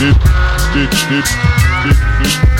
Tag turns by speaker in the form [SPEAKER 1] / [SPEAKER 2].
[SPEAKER 1] Schnitt, Schnitt, Schnitt, Schnitt, Schnitt.